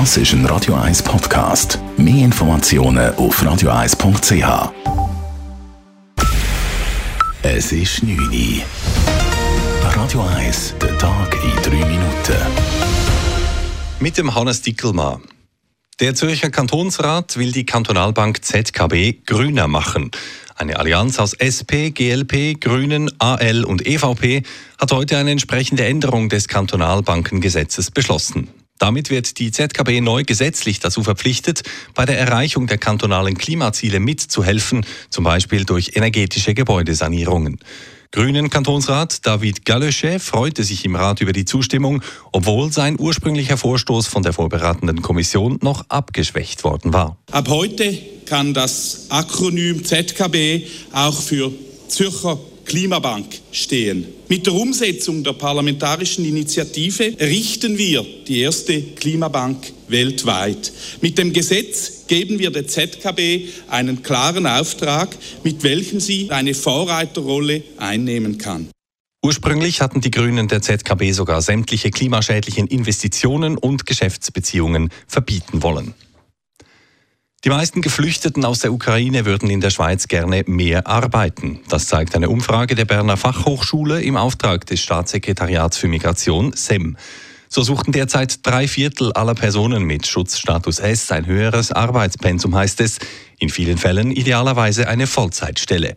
Das ist ein Radio 1 Podcast. Mehr Informationen auf radio1.ch. Es ist 9 Uhr. Radio 1, der Tag in 3 Minuten. Mit dem Hannes Dickelmann. Der Zürcher Kantonsrat will die Kantonalbank ZKB grüner machen. Eine Allianz aus SP, GLP, Grünen, AL und EVP hat heute eine entsprechende Änderung des Kantonalbankengesetzes beschlossen. Damit wird die ZKB neu gesetzlich dazu verpflichtet, bei der Erreichung der kantonalen Klimaziele mitzuhelfen, zum Beispiel durch energetische Gebäudesanierungen. Grünen Kantonsrat David Gallösche freute sich im Rat über die Zustimmung, obwohl sein ursprünglicher Vorstoß von der vorberatenden Kommission noch abgeschwächt worden war. Ab heute kann das Akronym ZKB auch für Zürcher Klimabank stehen. Mit der Umsetzung der parlamentarischen Initiative errichten wir die erste Klimabank weltweit. Mit dem Gesetz geben wir der ZKB einen klaren Auftrag, mit welchem sie eine Vorreiterrolle einnehmen kann. Ursprünglich hatten die Grünen der ZKB sogar sämtliche klimaschädlichen Investitionen und Geschäftsbeziehungen verbieten wollen. Die meisten Geflüchteten aus der Ukraine würden in der Schweiz gerne mehr arbeiten. Das zeigt eine Umfrage der Berner Fachhochschule im Auftrag des Staatssekretariats für Migration SEM. So suchten derzeit drei Viertel aller Personen mit Schutzstatus S ein höheres Arbeitspensum, heißt es. In vielen Fällen idealerweise eine Vollzeitstelle.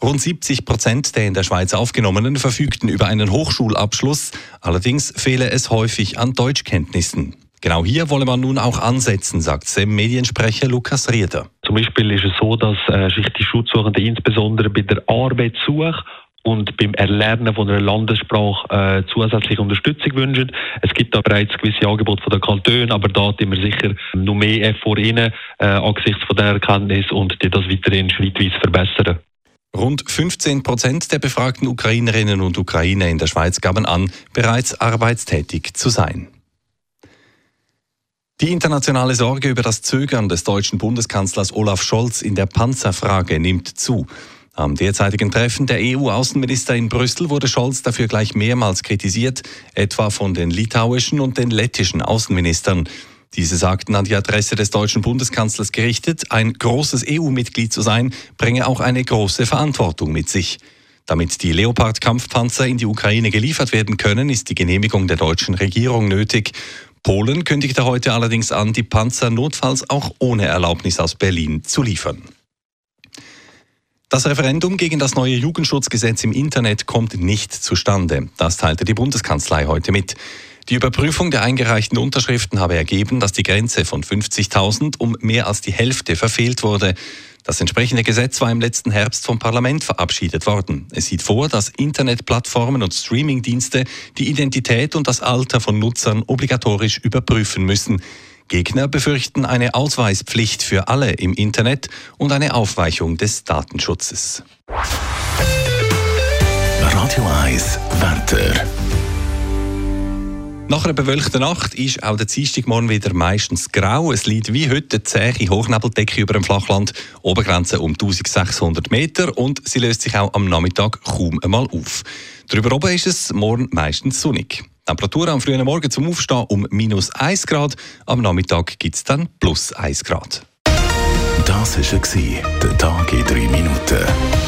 Rund 70 Prozent der in der Schweiz Aufgenommenen verfügten über einen Hochschulabschluss. Allerdings fehle es häufig an Deutschkenntnissen. Genau hier wolle man nun auch ansetzen, sagt SEM-Mediensprecher Lukas Rieder. Zum Beispiel ist es so, dass äh, sich die Schutzsuchenden insbesondere bei der Arbeitssuche und beim Erlernen von einer Landessprache äh, zusätzliche Unterstützung wünschen. Es gibt da bereits gewisse Angebote von den Kantonen, aber da sind wir sicher noch mehr vor ihnen äh, angesichts von der Erkenntnis und die das weiterhin schrittweise verbessern. Rund 15 Prozent der befragten Ukrainerinnen und Ukrainer in der Schweiz gaben an, bereits arbeitstätig zu sein. Die internationale Sorge über das Zögern des deutschen Bundeskanzlers Olaf Scholz in der Panzerfrage nimmt zu. Am derzeitigen Treffen der EU-Außenminister in Brüssel wurde Scholz dafür gleich mehrmals kritisiert, etwa von den litauischen und den lettischen Außenministern. Diese sagten an die Adresse des deutschen Bundeskanzlers gerichtet, ein großes EU-Mitglied zu sein, bringe auch eine große Verantwortung mit sich. Damit die Leopard-Kampfpanzer in die Ukraine geliefert werden können, ist die Genehmigung der deutschen Regierung nötig. Polen kündigte heute allerdings an, die Panzer notfalls auch ohne Erlaubnis aus Berlin zu liefern. Das Referendum gegen das neue Jugendschutzgesetz im Internet kommt nicht zustande. Das teilte die Bundeskanzlei heute mit. Die Überprüfung der eingereichten Unterschriften habe ergeben, dass die Grenze von 50.000 um mehr als die Hälfte verfehlt wurde. Das entsprechende Gesetz war im letzten Herbst vom Parlament verabschiedet worden. Es sieht vor, dass Internetplattformen und Streamingdienste die Identität und das Alter von Nutzern obligatorisch überprüfen müssen. Gegner befürchten eine Ausweispflicht für alle im Internet und eine Aufweichung des Datenschutzes. Radio 1 Wetter. Nach einer bewölkten Nacht ist auch der Dienstagmorgen wieder meistens grau. Es liegt wie heute eine zähe Hochnebeldecke über dem Flachland, Obergrenze um 1600 Meter und sie löst sich auch am Nachmittag kaum einmal auf. Darüber oben ist es morgen meistens sonnig. Temperatur am frühen Morgen zum Aufstehen um minus 1 Grad, am Nachmittag gibt es dann plus 1 Grad. Das war der Tag in 3 Minuten.